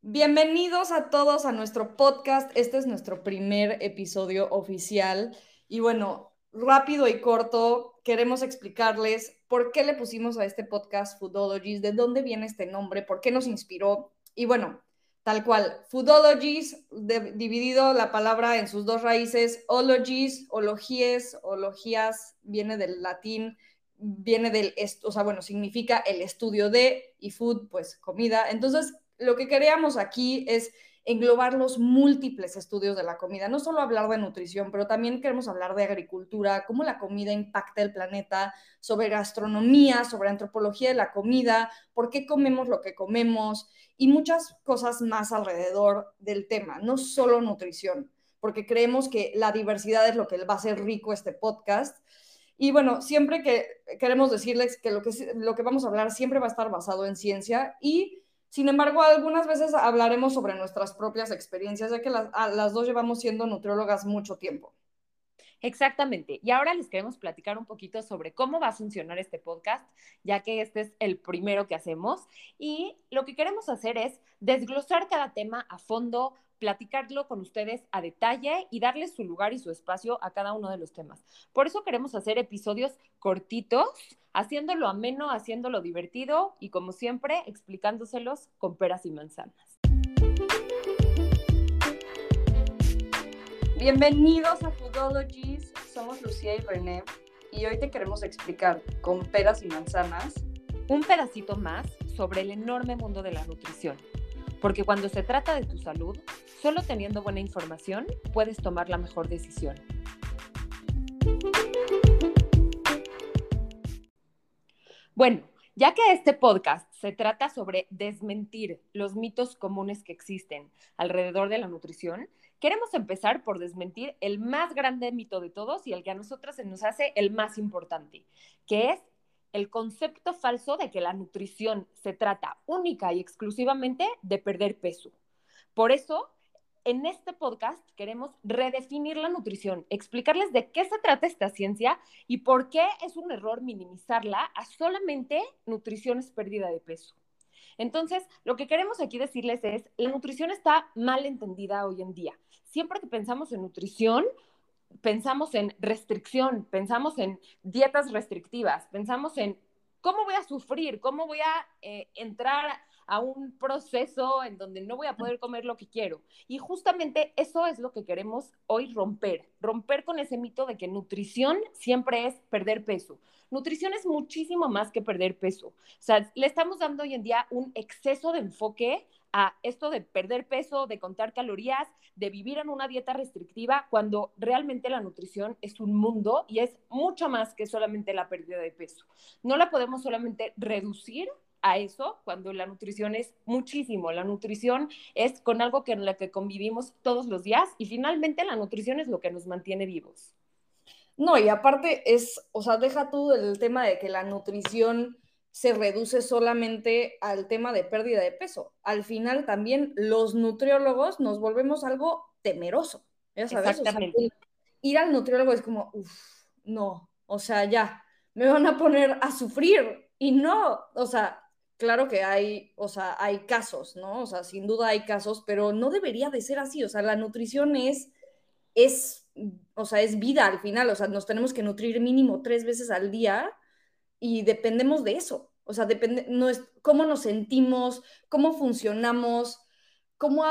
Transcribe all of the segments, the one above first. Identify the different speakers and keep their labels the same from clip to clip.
Speaker 1: Bienvenidos a todos a nuestro podcast. Este es nuestro primer episodio oficial. Y bueno, rápido y corto, queremos explicarles por qué le pusimos a este podcast Foodologies, de dónde viene este nombre, por qué nos inspiró. Y bueno, tal cual, Foodologies, dividido la palabra en sus dos raíces, ologies, ologíes, ologías, viene del latín, viene del, o sea, bueno, significa el estudio de, y food, pues comida. Entonces, lo que queríamos aquí es englobar los múltiples estudios de la comida, no solo hablar de nutrición, pero también queremos hablar de agricultura, cómo la comida impacta el planeta, sobre gastronomía, sobre antropología de la comida, por qué comemos lo que comemos y muchas cosas más alrededor del tema, no solo nutrición, porque creemos que la diversidad es lo que va a hacer rico este podcast. Y bueno, siempre que queremos decirles que lo que, lo que vamos a hablar siempre va a estar basado en ciencia y sin embargo, algunas veces hablaremos sobre nuestras propias experiencias, ya que las, las dos llevamos siendo nutriólogas mucho tiempo.
Speaker 2: Exactamente. Y ahora les queremos platicar un poquito sobre cómo va a funcionar este podcast, ya que este es el primero que hacemos. Y lo que queremos hacer es desglosar cada tema a fondo, platicarlo con ustedes a detalle y darles su lugar y su espacio a cada uno de los temas. Por eso queremos hacer episodios cortitos, haciéndolo ameno, haciéndolo divertido y como siempre explicándoselos con peras y manzanas.
Speaker 1: Bienvenidos a Foodologies, somos Lucía y René y hoy te queremos explicar con peras y manzanas
Speaker 2: un pedacito más sobre el enorme mundo de la nutrición. Porque cuando se trata de tu salud, solo teniendo buena información puedes tomar la mejor decisión. Bueno, ya que este podcast se trata sobre desmentir los mitos comunes que existen alrededor de la nutrición, queremos empezar por desmentir el más grande mito de todos y el que a nosotros se nos hace el más importante, que es el concepto falso de que la nutrición se trata única y exclusivamente de perder peso. Por eso, en este podcast queremos redefinir la nutrición, explicarles de qué se trata esta ciencia y por qué es un error minimizarla a solamente nutrición es pérdida de peso. Entonces, lo que queremos aquí decirles es, la nutrición está mal entendida hoy en día. Siempre que pensamos en nutrición, pensamos en restricción, pensamos en dietas restrictivas, pensamos en cómo voy a sufrir, cómo voy a eh, entrar a un proceso en donde no voy a poder comer lo que quiero. Y justamente eso es lo que queremos hoy romper, romper con ese mito de que nutrición siempre es perder peso. Nutrición es muchísimo más que perder peso. O sea, le estamos dando hoy en día un exceso de enfoque a esto de perder peso, de contar calorías, de vivir en una dieta restrictiva, cuando realmente la nutrición es un mundo y es mucho más que solamente la pérdida de peso. No la podemos solamente reducir a eso cuando la nutrición es muchísimo. La nutrición es con algo que en la que convivimos todos los días y finalmente la nutrición es lo que nos mantiene vivos.
Speaker 1: No, y aparte es, o sea, deja tú el tema de que la nutrición se reduce solamente al tema de pérdida de peso. Al final también los nutriólogos nos volvemos algo temeroso. ¿ya sabes? ir al nutriólogo es como, uff, no, o sea, ya, me van a poner a sufrir. Y no, o sea, claro que hay, o sea, hay casos, ¿no? O sea, sin duda hay casos, pero no debería de ser así. O sea, la nutrición es, es, o sea, es vida al final. O sea, nos tenemos que nutrir mínimo tres veces al día y dependemos de eso. O sea, depende, no es, cómo nos sentimos, cómo funcionamos, cómo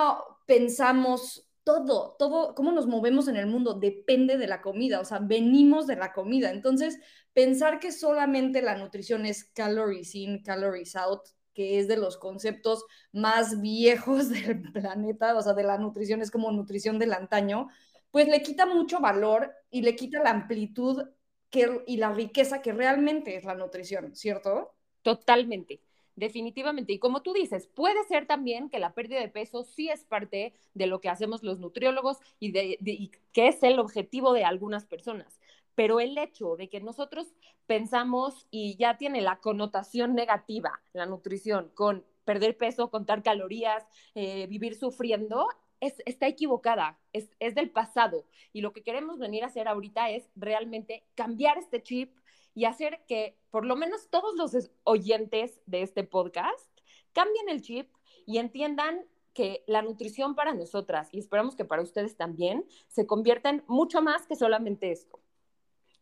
Speaker 1: pensamos, todo, todo, cómo nos movemos en el mundo depende de la comida, o sea, venimos de la comida. Entonces, pensar que solamente la nutrición es calories in, calories out, que es de los conceptos más viejos del planeta, o sea, de la nutrición es como nutrición del antaño, pues le quita mucho valor y le quita la amplitud y la riqueza que realmente es la nutrición, ¿cierto?
Speaker 2: Totalmente, definitivamente. Y como tú dices, puede ser también que la pérdida de peso sí es parte de lo que hacemos los nutriólogos y, de, que es el objetivo de algunas personas. Pero el hecho de que nosotros pensamos y ya tiene la connotación negativa la nutrición con perder peso, contar calorías, eh, vivir sufriendo, está equivocada, es, es, del pasado. Y lo que queremos venir a hacer ahorita es realmente cambiar este chip y hacer que por lo menos todos los oyentes de este podcast cambien el chip y entiendan que la nutrición para nosotras, y esperamos que para ustedes también, se convierta en mucho más que solamente esto.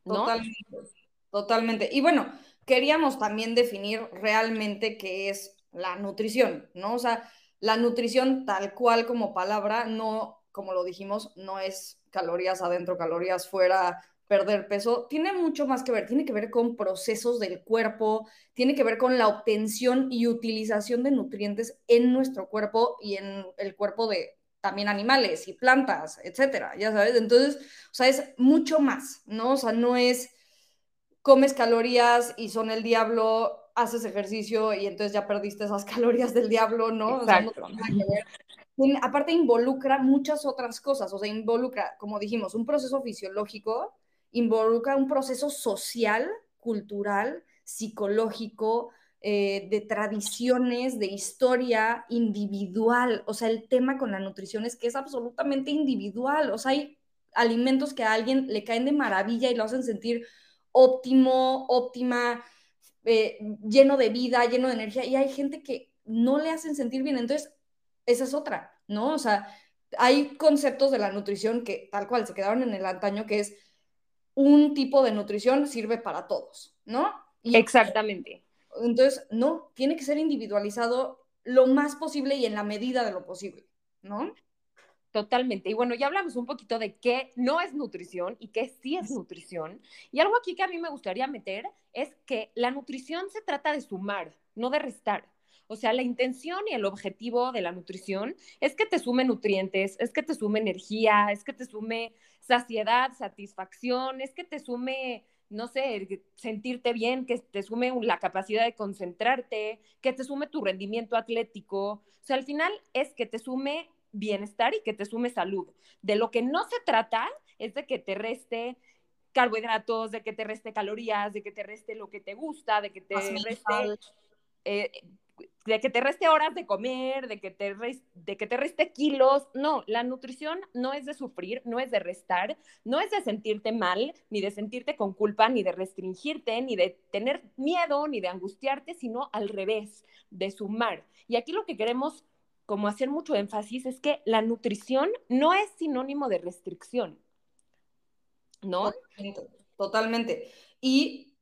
Speaker 1: Totalmente, totalmente. Y bueno, queríamos también definir realmente qué es la nutrición, ¿no? O sea, la nutrición tal cual como palabra, no, como lo dijimos, no es calorías adentro, calorías fuera, perder peso, tiene mucho más que ver, tiene que ver con procesos del cuerpo, tiene que ver con la obtención y utilización de nutrientes en nuestro cuerpo y en el cuerpo de también animales y plantas, etcétera, ya sabes, entonces, o sea, es mucho más, ¿no? O sea, no es comes calorías y son el diablo, haces ejercicio y entonces ya perdiste esas calorías del diablo, ¿no?
Speaker 2: Exacto.
Speaker 1: aparte involucra muchas otras cosas, o sea, involucra, como dijimos, un proceso fisiológico, involucra un proceso social, cultural, psicológico, eh, de tradiciones, de historia individual. O sea, el tema con la nutrición es que es absolutamente individual. O sea, hay alimentos que a alguien le caen de maravilla y lo hacen sentir óptimo, óptima, eh, lleno de vida, lleno de energía, y hay gente que no le hacen sentir bien. Entonces, esa es otra, ¿no? O sea, hay conceptos de la nutrición que tal cual se quedaron en el antaño, que es un tipo de nutrición sirve para todos, ¿no?
Speaker 2: Exactamente.
Speaker 1: Entonces, no, tiene que ser individualizado lo más posible y en la medida de lo posible, ¿no?
Speaker 2: Totalmente. Y bueno, ya hablamos un poquito de qué no es nutrición y qué sí es nutrición. Y algo aquí que a mí me gustaría meter es que la nutrición se trata de sumar, no de restar. O sea, la intención y el objetivo de la nutrición es que te sume nutrientes, es que te sume energía, es que te sume saciedad, satisfacción, es que te sume, no sé, sentirte bien, que te sume la capacidad de concentrarte, que te sume tu rendimiento atlético. O sea, al final es que te sume bienestar y que te sume salud. De lo que no se trata es de que te reste carbohidratos, de que te reste calorías, de que te reste lo que te gusta, de que te reste eh, de que te reste horas de comer, de que, te reste, de que te reste kilos. No, la nutrición no es de sufrir, no es de restar, no es de sentirte mal, ni de sentirte con culpa, ni de restringirte, ni de tener miedo, ni de angustiarte, sino al revés, de sumar. Y aquí lo que queremos como hacer mucho énfasis es que la nutrición no es sinónimo de restricción. ¿No?
Speaker 1: Totalmente. Totalmente. Y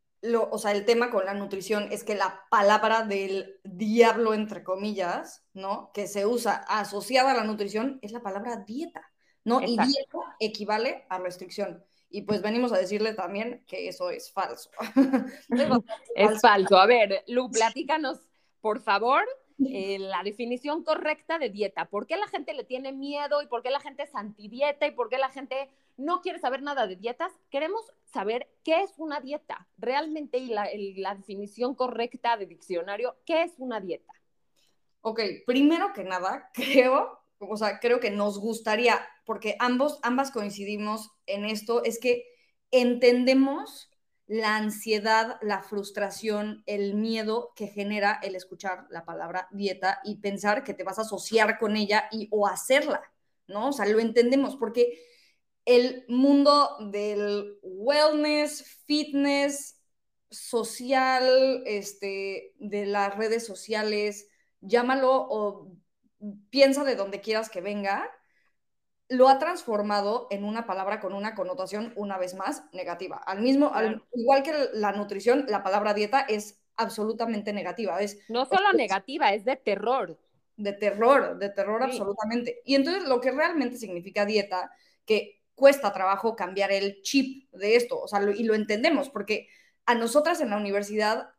Speaker 1: o sea, el tema con la nutrición es que la palabra del diablo, entre comillas, ¿no? Que se usa asociada a la nutrición es la palabra dieta, ¿no? Y dieta equivale a restricción. Y pues venimos a decirle también que eso es falso.
Speaker 2: es falso. A ver, Lu, platícanos, por favor, eh, la definición correcta de dieta. ¿Por qué la gente le tiene miedo y por qué la gente es antidieta y por qué la gente no quiere saber nada de dietas? Queremos saber qué es una dieta realmente y la, definición correcta de diccionario, ¿qué es una dieta?
Speaker 1: Ok, primero que nada, creo, o sea, creo que nos gustaría, porque ambos, ambas coincidimos en esto, es que entendemos la ansiedad, la frustración, el miedo que genera el escuchar la palabra dieta y pensar que te vas a asociar con ella y o hacerla, ¿no? O sea, lo entendemos porque el mundo del wellness, fitness, social, este, de las redes sociales, llámalo o piensa de donde quieras que venga, lo ha transformado en una palabra con una connotación una vez más negativa. Al mismo, igual que la nutrición, la palabra dieta es absolutamente negativa. Es,
Speaker 2: no solo negativa, es de terror.
Speaker 1: De terror, de terror absolutamente. Y entonces lo que realmente significa dieta, que cuesta trabajo cambiar el chip de esto, o sea, y lo entendemos, porque a nosotras en la universidad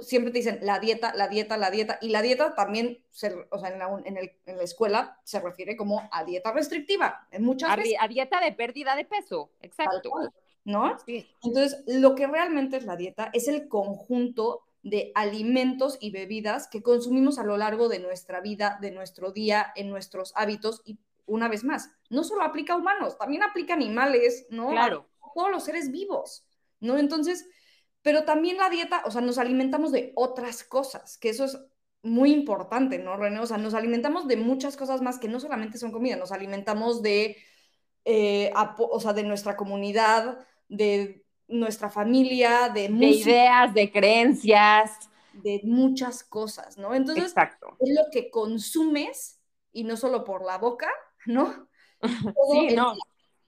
Speaker 1: siempre te dicen la dieta, la dieta, la dieta, y la dieta también, o sea, en la, en, el, en la, escuela se refiere como a dieta restrictiva, en muchas
Speaker 2: a,
Speaker 1: veces.
Speaker 2: A dieta de pérdida de peso, exacto.
Speaker 1: ¿No? Sí. Entonces, lo que realmente es la dieta es el conjunto de alimentos y bebidas que consumimos a lo largo de nuestra vida, de nuestro día, en nuestros hábitos, y una vez más, no solo aplica a humanos, también aplica a animales, ¿no?
Speaker 2: Claro.
Speaker 1: A todos los seres vivos, ¿no? Entonces, pero también la dieta, o sea, nos alimentamos de otras cosas, que eso es muy importante, ¿no, René? O sea, nos alimentamos de muchas cosas más que no solamente son comida, nos alimentamos de, eh, o sea, de nuestra comunidad, de nuestra familia, de,
Speaker 2: de ideas, de creencias.
Speaker 1: De muchas cosas, ¿no? Entonces,
Speaker 2: Exacto.
Speaker 1: es lo que consumes y no solo por la boca, ¿no?
Speaker 2: sí, no.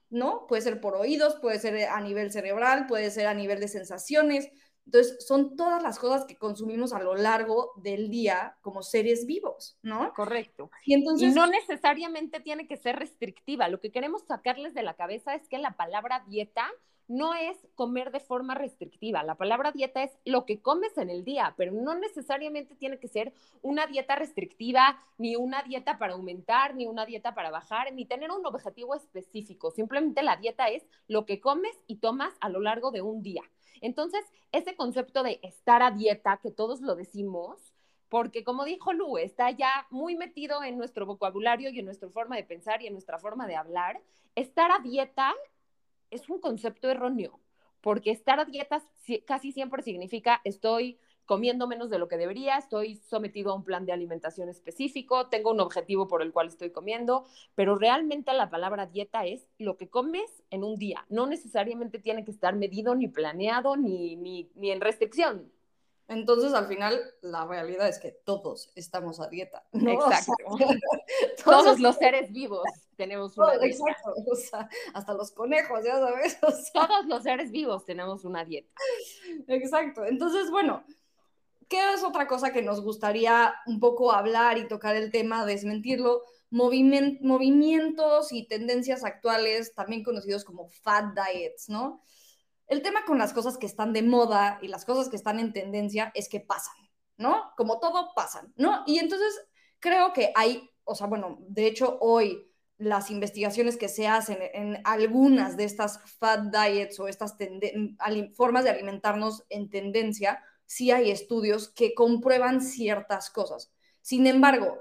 Speaker 1: ¿No? Puede ser por oídos, puede ser a nivel cerebral, puede ser a nivel de sensaciones. Entonces, son todas las cosas que consumimos a lo largo del día como seres vivos, ¿no?
Speaker 2: Correcto. Y, entonces, no necesariamente tiene que ser restrictiva. Lo que queremos sacarles de la cabeza es que la palabra dieta no es comer de forma restrictiva. La palabra dieta es lo que comes en el día, pero no necesariamente tiene que ser una dieta restrictiva, ni una dieta para aumentar, ni una dieta para bajar, ni tener un objetivo específico. Simplemente la dieta es lo que comes y tomas a lo largo de un día. Entonces, ese concepto de estar a dieta, que todos lo decimos, porque como dijo Lu, está ya muy metido en nuestro vocabulario y en nuestra forma de pensar y en nuestra forma de hablar. Estar a dieta es un concepto erróneo, porque estar a dieta casi siempre significa estoy comiendo menos de lo que debería, estoy sometido a un plan de alimentación específico, tengo un objetivo por el cual estoy comiendo, pero realmente la palabra dieta es lo que comes en un día, no necesariamente tiene que estar medido ni planeado ni, ni, ni en restricción.
Speaker 1: Entonces, al final, la realidad es que todos estamos a dieta.
Speaker 2: Exacto. todos, los seres vivos tenemos una dieta.
Speaker 1: Exacto. O sea, hasta los conejos, ya sabes.
Speaker 2: todos los seres vivos tenemos una dieta.
Speaker 1: Exacto. Entonces, bueno, ¿qué es otra cosa que nos gustaría un poco hablar y tocar el tema, desmentirlo? movimientos y tendencias actuales, también conocidos como fat diets, ¿no? El tema con las cosas que están de moda y las cosas que están en tendencia es que pasan, ¿no? Como todo pasan, ¿no? Y entonces creo que hay, o sea, bueno, de hecho hoy las investigaciones que se hacen en algunas de estas fat diets o estas formas de alimentarnos en tendencia, sí hay estudios que comprueban ciertas cosas. Sin embargo,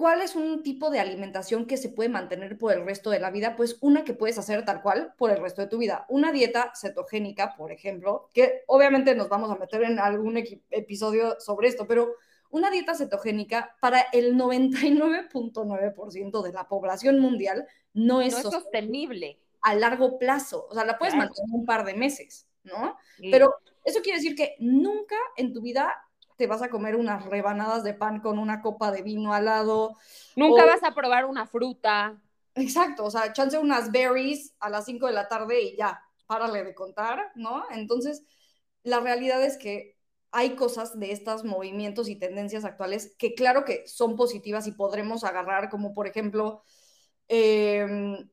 Speaker 1: ¿Cuál es un tipo de alimentación que se puede mantener por el resto de la vida? Pues una que puedes hacer tal cual por el resto de tu vida. Una dieta cetogénica, por ejemplo, que obviamente nos vamos a meter en algún episodio sobre esto, pero una dieta cetogénica para el 99.9% de la población mundial no es,
Speaker 2: sostenible
Speaker 1: a largo plazo. O sea, la puedes mantener un par de meses, ¿no? Pero eso quiere decir que nunca en tu vida te vas a comer unas rebanadas de pan con una copa de vino al lado.
Speaker 2: Nunca vas a probar una fruta.
Speaker 1: Exacto, o sea, chance unas berries a las 5 de la tarde y ya, párale de contar, ¿no? Entonces, la realidad es que hay cosas de estos movimientos y tendencias actuales que claro que son positivas y podremos agarrar, como por ejemplo, eh,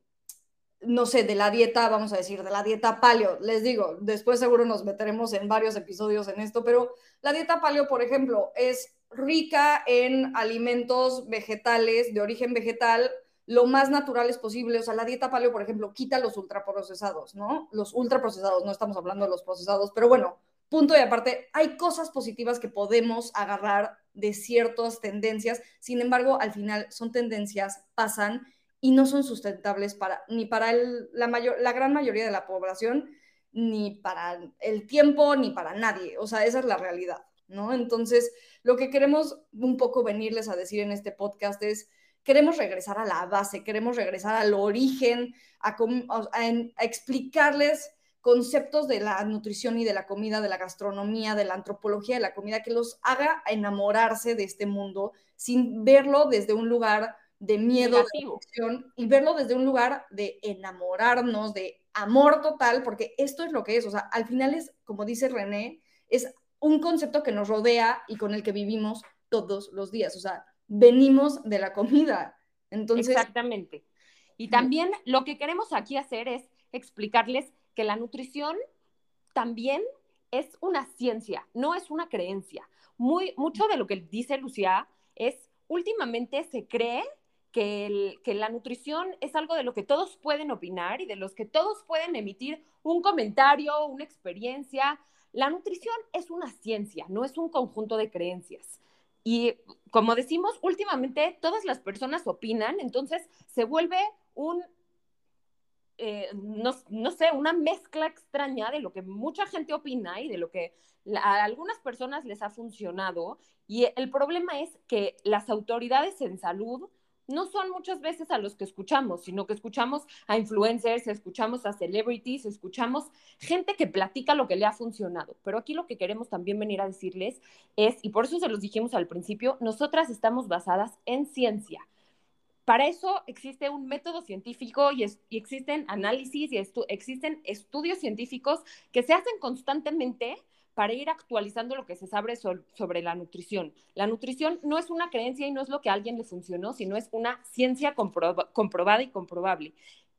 Speaker 1: no sé, de la dieta, vamos a decir, de la dieta paleo. Les digo, después seguro nos meteremos en varios episodios en esto, pero la dieta paleo, por ejemplo, es rica en alimentos vegetales de origen vegetal, lo más naturales posible. O sea, la dieta paleo, por ejemplo, quita los ultraprocesados, ¿no? Los ultraprocesados, no estamos hablando de los procesados, pero bueno, punto y aparte, hay cosas positivas que podemos agarrar de ciertas tendencias, sin embargo, al final son tendencias, pasan y no son sustentables para, ni para la, mayor, la gran mayoría de la población, ni para el tiempo, ni para nadie. O sea, esa es la realidad, ¿no? Entonces, lo que queremos un poco venirles a decir en este podcast es, queremos regresar a la base, queremos regresar al origen, a, explicarles conceptos de la nutrición y de la comida, de la gastronomía, de la antropología de la comida, que los haga enamorarse de este mundo sin verlo desde un lugar de miedo, de y verlo desde un lugar de enamorarnos, de amor total, porque esto es lo que es, o sea, al final es, como dice René, es un concepto que nos rodea y con el que vivimos todos los días, o sea, venimos de la comida. Entonces,
Speaker 2: Exactamente. Y también lo que queremos aquí hacer es explicarles que la nutrición también es una ciencia, no es una creencia. Muy, mucho de lo que dice Lucía es, últimamente se cree que, la nutrición es algo de lo que todos pueden opinar y de los que todos pueden emitir un comentario, una experiencia. La nutrición es una ciencia, no es un conjunto de creencias. Y como decimos, últimamente todas las personas opinan, entonces se vuelve un, eh, no, sé, una mezcla extraña de lo que mucha gente opina y de lo que a algunas personas les ha funcionado. Y el problema es que las autoridades en salud no son muchas veces a los que escuchamos, sino que escuchamos a influencers, escuchamos a celebrities, escuchamos gente que platica lo que le ha funcionado. Pero aquí lo que queremos también venir a decirles es, y por eso se los dijimos al principio, nosotras estamos basadas en ciencia. Para eso existe un método científico y, existen análisis y existen estudios científicos que se hacen constantemente para ir actualizando lo que se sabe sobre la nutrición. La nutrición no es una creencia y no es lo que a alguien le funcionó, sino es una ciencia comprobada y comprobable.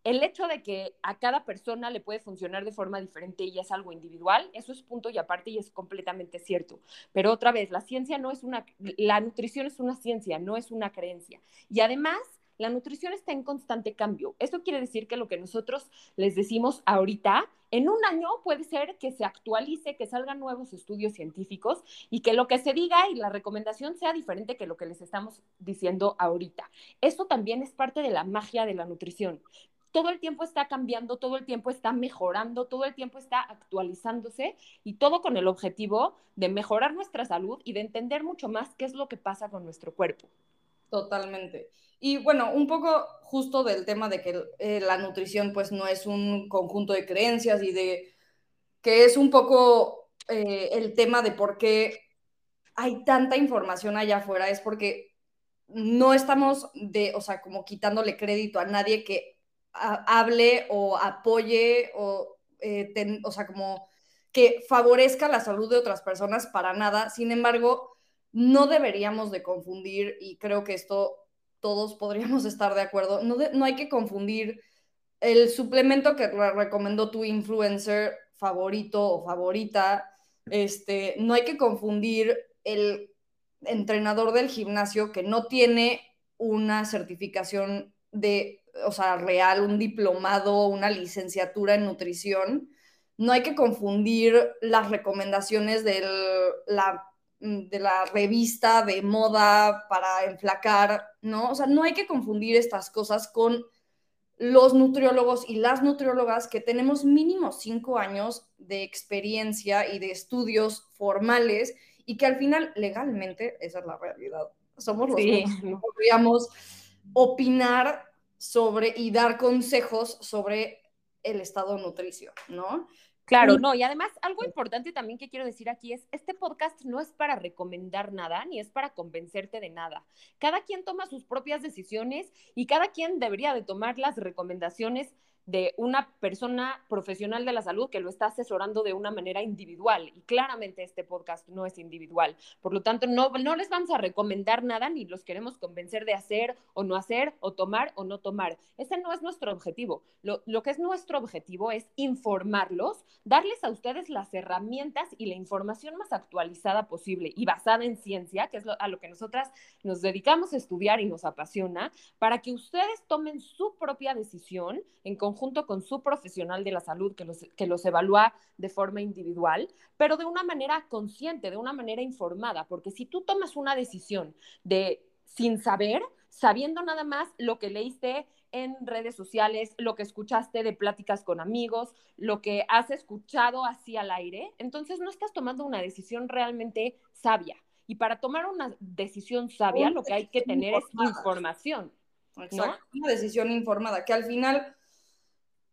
Speaker 2: El hecho de que a cada persona le puede funcionar de forma diferente y es algo individual, eso es punto y aparte y es completamente cierto. Pero otra vez, la ciencia no es una, la nutrición es una ciencia, no es una creencia. Y además, la nutrición está en constante cambio. Esto quiere decir que lo que nosotros les decimos ahorita, en un año puede ser que se actualice, que salgan nuevos estudios científicos y que lo que se diga y la recomendación sea diferente que lo que les estamos diciendo ahorita. Eso también es parte de la magia de la nutrición todo el tiempo está cambiando, todo el tiempo está mejorando, todo el tiempo está actualizándose y todo con el objetivo de mejorar nuestra salud y de entender mucho más qué es lo que pasa con nuestro cuerpo.
Speaker 1: Totalmente. Y bueno, un poco justo del tema de que eh, la nutrición pues no es un conjunto de creencias y de que es un poco eh, el tema de por qué hay tanta información allá afuera, es porque no estamos de, o sea, como quitándole crédito a nadie que hable o apoye o, eh, o sea, como que favorezca la salud de otras personas para nada. Sin embargo, no deberíamos de confundir, y creo que esto todos podríamos estar de acuerdo, no, no hay que confundir el suplemento que recomendó tu influencer favorito o favorita, este, no hay que confundir el entrenador del gimnasio que no tiene una certificación de, o sea, real, un diplomado, una licenciatura en nutrición. No hay que confundir las recomendaciones de la de la revista de moda para enflacar, ¿no? O sea, no hay que confundir estas cosas con los nutriólogos y las nutriólogas que tenemos mínimo cinco años de experiencia y de estudios formales y que al final legalmente esa es la realidad. Somos los que podríamos opinar sobre y dar consejos sobre el estado nutricio, ¿no?
Speaker 2: Claro, no, y además algo importante también que quiero decir aquí es, este podcast no es para recomendar nada, ni es para convencerte de nada. Cada quien toma sus propias decisiones y cada quien debería de tomar las recomendaciones de una persona profesional de la salud que lo está asesorando de una manera individual. Y claramente este podcast no es individual. Por lo tanto, no, no les vamos a recomendar nada ni los queremos convencer de hacer o no hacer o tomar o no tomar. Ese no es nuestro objetivo. Lo, lo que es nuestro objetivo es informarlos, darles a ustedes las herramientas y la información más actualizada posible y basada en ciencia, que es a lo que nosotras nos dedicamos a estudiar y nos apasiona, para que ustedes tomen su propia decisión en conjunto junto con su profesional de la salud que los, que los evalúa de forma individual, pero de una manera consciente, de una manera informada, porque si tú tomas una decisión de sin saber, sabiendo nada más lo que leíste en redes sociales, lo que escuchaste de pláticas con amigos, lo que has escuchado así al aire, entonces no estás tomando una decisión realmente sabia. Y para tomar una decisión sabia, lo que hay que tener es información.
Speaker 1: Exacto. Una decisión informada, que al final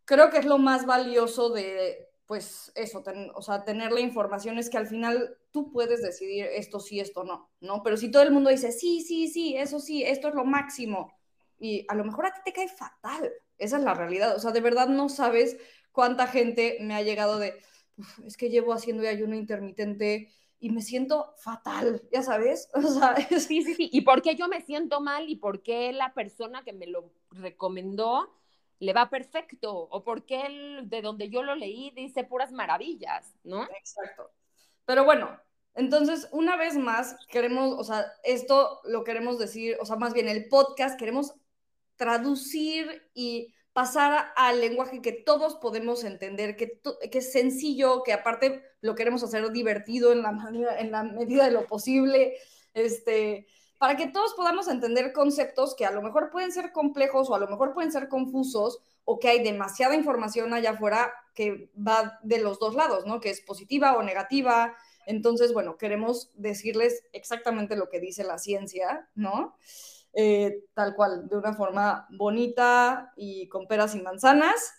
Speaker 1: creo que es lo más valioso de, pues eso, o sea, tener la información es que al final tú puedes decidir esto sí, esto no, ¿no? Pero si todo el mundo dice, sí, sí, sí, eso sí, esto es lo máximo, y a lo mejor a ti te cae fatal, esa es la realidad, o sea, de verdad no sabes cuánta gente me ha llegado de, es que llevo haciendo ayuno intermitente y me siento fatal, ya sabes, o sea,
Speaker 2: sí, sí, sí, y por qué yo me siento mal y por qué la persona que me lo recomendó le va perfecto o porque él, de donde yo lo leí, dice puras maravillas, ¿no?
Speaker 1: Exacto. Pero bueno, entonces, una vez más, queremos, o sea, esto lo queremos decir, o sea, más bien el podcast, queremos traducir y pasar al lenguaje que todos podemos entender, que, que es sencillo, que aparte lo queremos hacer divertido en la, manera, en la medida de lo posible, este, para que todos podamos entender conceptos que a lo mejor pueden ser complejos o a lo mejor pueden ser confusos o que hay demasiada información allá afuera que va de los dos lados, ¿no? Que es positiva o negativa. Entonces, bueno, queremos decirles exactamente lo que dice la ciencia, ¿no? Eh, tal cual, de una forma bonita y con peras y manzanas.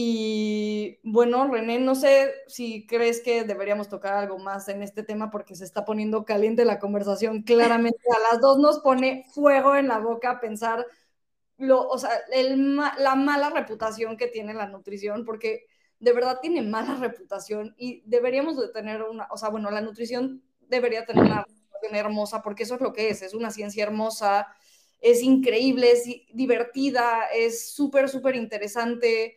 Speaker 1: Y bueno, René, no sé si crees que deberíamos tocar algo más en este tema porque se está poniendo caliente la conversación. Claramente a las dos nos pone fuego en la boca pensar lo, o sea, el, la mala reputación que tiene la nutrición, porque de verdad tiene mala reputación y deberíamos de tener una, o sea, bueno, la nutrición debería tener una reputación hermosa, porque eso es lo que es, es una ciencia hermosa, es increíble, es divertida, es súper, súper interesante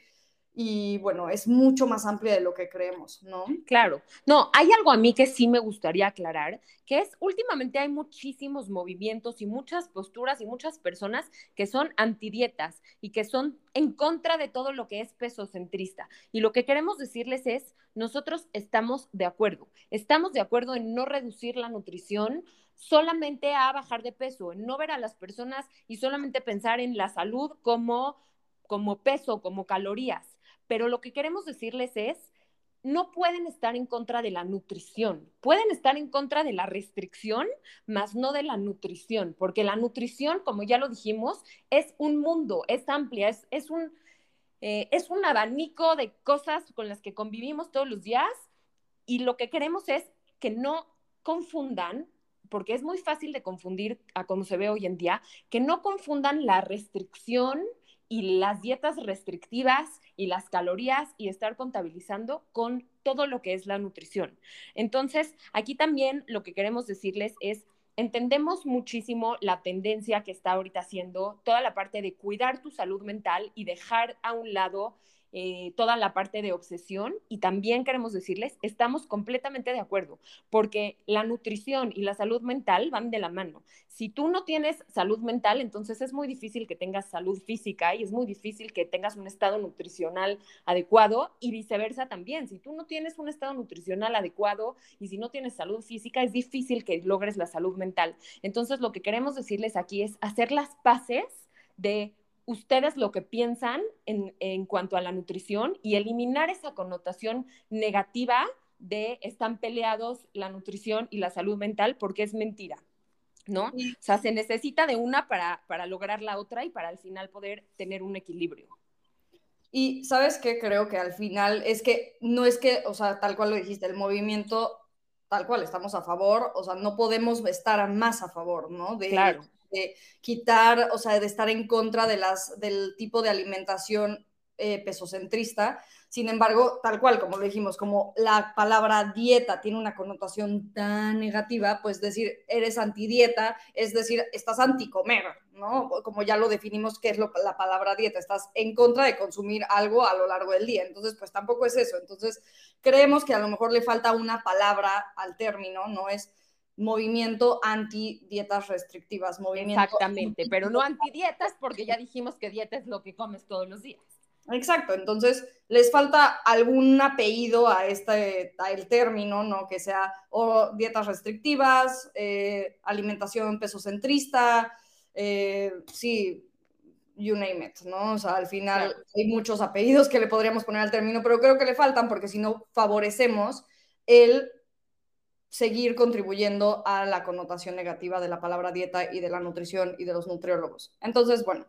Speaker 1: y bueno, es mucho más amplia de lo que creemos, ¿no?
Speaker 2: Claro. No, hay algo a mí que sí me gustaría aclarar, que es últimamente hay muchísimos movimientos y muchas posturas y muchas personas que son antidietas y que son en contra de todo lo que es peso centrista. Y lo que queremos decirles es, nosotros estamos de acuerdo, estamos de acuerdo en no reducir la nutrición solamente a bajar de peso, en no ver a las personas y solamente pensar en la salud como como peso, como calorías pero lo que queremos decirles es, no pueden estar en contra de la nutrición, pueden estar en contra de la restricción, más no de la nutrición, porque la nutrición, como ya lo dijimos, es un mundo, es amplia, es, un, eh, es un abanico de cosas con las que convivimos todos los días. Y lo que queremos es que no confundan porque es muy fácil de confundir a como se ve hoy en día, que no confundan la restricción y las dietas restrictivas y las calorías y estar contabilizando con todo lo que es la nutrición. Entonces, aquí también lo que queremos decirles es, entendemos muchísimo la tendencia que está ahorita haciendo toda la parte de cuidar tu salud mental y dejar a un lado eh, toda la parte de obsesión y también queremos decirles, estamos completamente de acuerdo, porque la nutrición y la salud mental van de la mano. Si tú no tienes salud mental, entonces es muy difícil que tengas salud física y es muy difícil que tengas un estado nutricional adecuado y viceversa también. Si tú no tienes un estado nutricional adecuado y si no tienes salud física, es difícil que logres la salud mental. Entonces, lo que queremos decirles aquí es hacer las paces de ustedes lo que piensan en, cuanto a la nutrición y eliminar esa connotación negativa de están peleados la nutrición y la salud mental porque es mentira, ¿no? O sea, se necesita de una para, para lograr la otra y para al final poder tener un equilibrio.
Speaker 1: Y sabes qué creo que al final es que no es que, o sea, tal cual lo dijiste, el movimiento tal cual estamos a favor, o sea, no podemos estar más a favor, ¿no?
Speaker 2: De, claro
Speaker 1: de quitar, o sea, de estar en contra de las, del tipo de alimentación eh, pesocentrista. Sin embargo, tal cual, como lo dijimos, como la palabra dieta tiene una connotación tan negativa, pues decir eres antidieta es decir, estás anticomer, ¿no? Como ya lo definimos, ¿qué es la palabra dieta? Estás en contra de consumir algo a lo largo del día. Entonces, pues tampoco es eso. Entonces, creemos que a lo mejor le falta una palabra al término, ¿no? Es movimiento anti dietas restrictivas, movimiento
Speaker 2: Exactamente, pero no anti dietas porque ya dijimos que dieta es lo que comes todos los días.
Speaker 1: Exacto, entonces les falta algún apellido a este el término, ¿no? Que sea o dietas restrictivas, eh, alimentación pesocentrista, eh, sí, you name it, ¿no? O sea, al final hay muchos apellidos que le podríamos poner al término, pero creo que le faltan porque si no favorecemos el seguir contribuyendo a la connotación negativa de la palabra dieta y de la nutrición y de los nutriólogos. Entonces, bueno,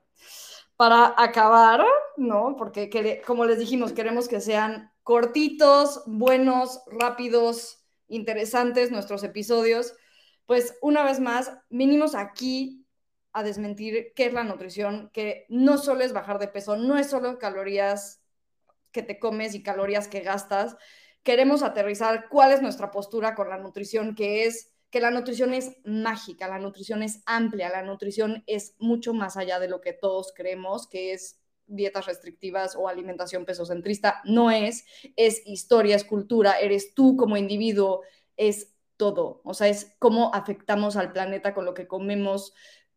Speaker 1: para acabar, ¿no? Porque como les dijimos, queremos que sean cortitos, buenos, rápidos, interesantes nuestros episodios. Pues una vez más, vinimos aquí a desmentir qué es la nutrición, que no solo es bajar de peso, no es solo calorías que te comes y calorías que gastas, queremos aterrizar cuál es nuestra postura con la nutrición, que es que la nutrición es mágica, la nutrición es amplia, la nutrición es mucho más allá de lo que todos creemos que es dietas restrictivas o alimentación pesocentrista. No es, es historia, es cultura, eres tú como individuo, es todo. O sea, es cómo afectamos al planeta con lo que comemos,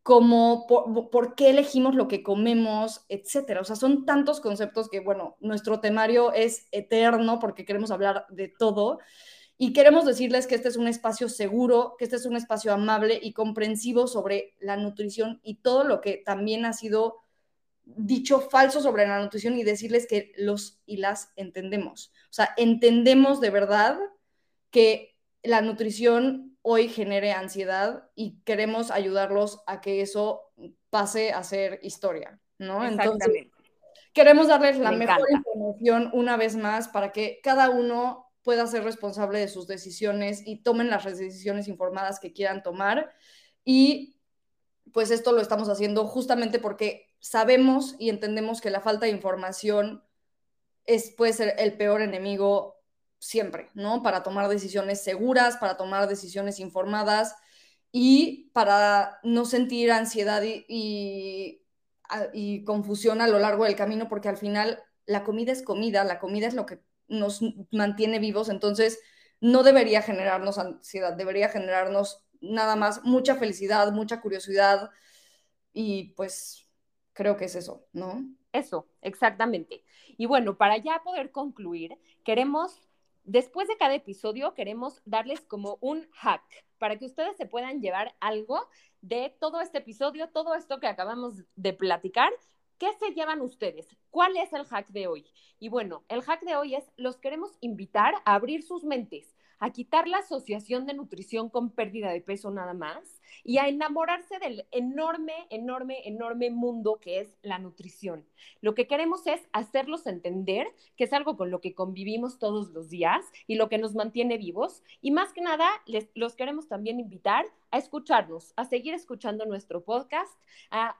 Speaker 1: como por, qué elegimos lo que comemos, etcétera. O sea, son tantos conceptos que, bueno, nuestro temario es eterno porque queremos hablar de todo y queremos decirles que este es un espacio seguro, que este es un espacio amable y comprensivo sobre la nutrición y todo lo que también ha sido dicho falso sobre la nutrición y decirles que los y las entendemos. O sea, entendemos de verdad que la nutrición hoy genere ansiedad y queremos ayudarlos a que eso pase a ser historia, ¿no? Entonces, queremos darles la mejor información una vez más para que cada uno pueda ser responsable de sus decisiones y tomen las decisiones informadas que quieran tomar. Y pues esto lo estamos haciendo justamente porque sabemos y entendemos que la falta de información es, puede ser el peor enemigo siempre, ¿no? Para tomar decisiones seguras, para tomar decisiones informadas y para no sentir ansiedad y, y, confusión a lo largo del camino, porque al final la comida es comida, la comida es lo que nos mantiene vivos, entonces no debería generarnos ansiedad, debería generarnos nada más mucha felicidad, mucha curiosidad y pues creo que es eso, ¿no?
Speaker 2: Eso, exactamente. Y bueno, para ya poder concluir, queremos, después de cada episodio, queremos darles como un hack para que ustedes se puedan llevar algo de todo este episodio, todo esto que acabamos de platicar. ¿Qué se llevan ustedes? ¿Cuál es el hack de hoy? Y bueno, el hack de hoy es, los queremos invitar a abrir sus mentes, a quitar la asociación de nutrición con pérdida de peso nada más y a enamorarse del enorme, enorme, enorme mundo que es la nutrición. Lo que queremos es hacerlos entender que es algo con lo que convivimos todos los días y lo que nos mantiene vivos. Y más que nada, les, los queremos también invitar a escucharnos, a seguir escuchando nuestro podcast, a,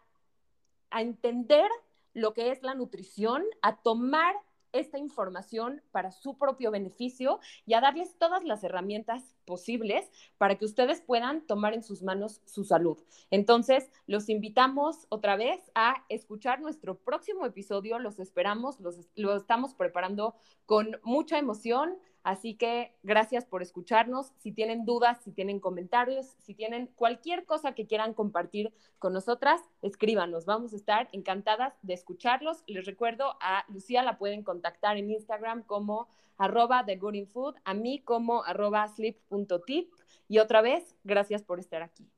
Speaker 2: a entender lo que es la nutrición, a tomar esta información para su propio beneficio y a darles todas las herramientas posibles para que ustedes puedan tomar en sus manos su salud. Entonces, los invitamos otra vez a escuchar nuestro próximo episodio. Los esperamos, los, lo estamos preparando con mucha emoción. Así que gracias por escucharnos. Si tienen dudas, si tienen comentarios, si tienen cualquier cosa que quieran compartir con nosotras, escríbanos. Vamos a estar encantadas de escucharlos. Les recuerdo, a Lucía la pueden contactar en Instagram como arroba The Good Food, a mí como arroba sleep.tip. Y otra vez, gracias por estar aquí.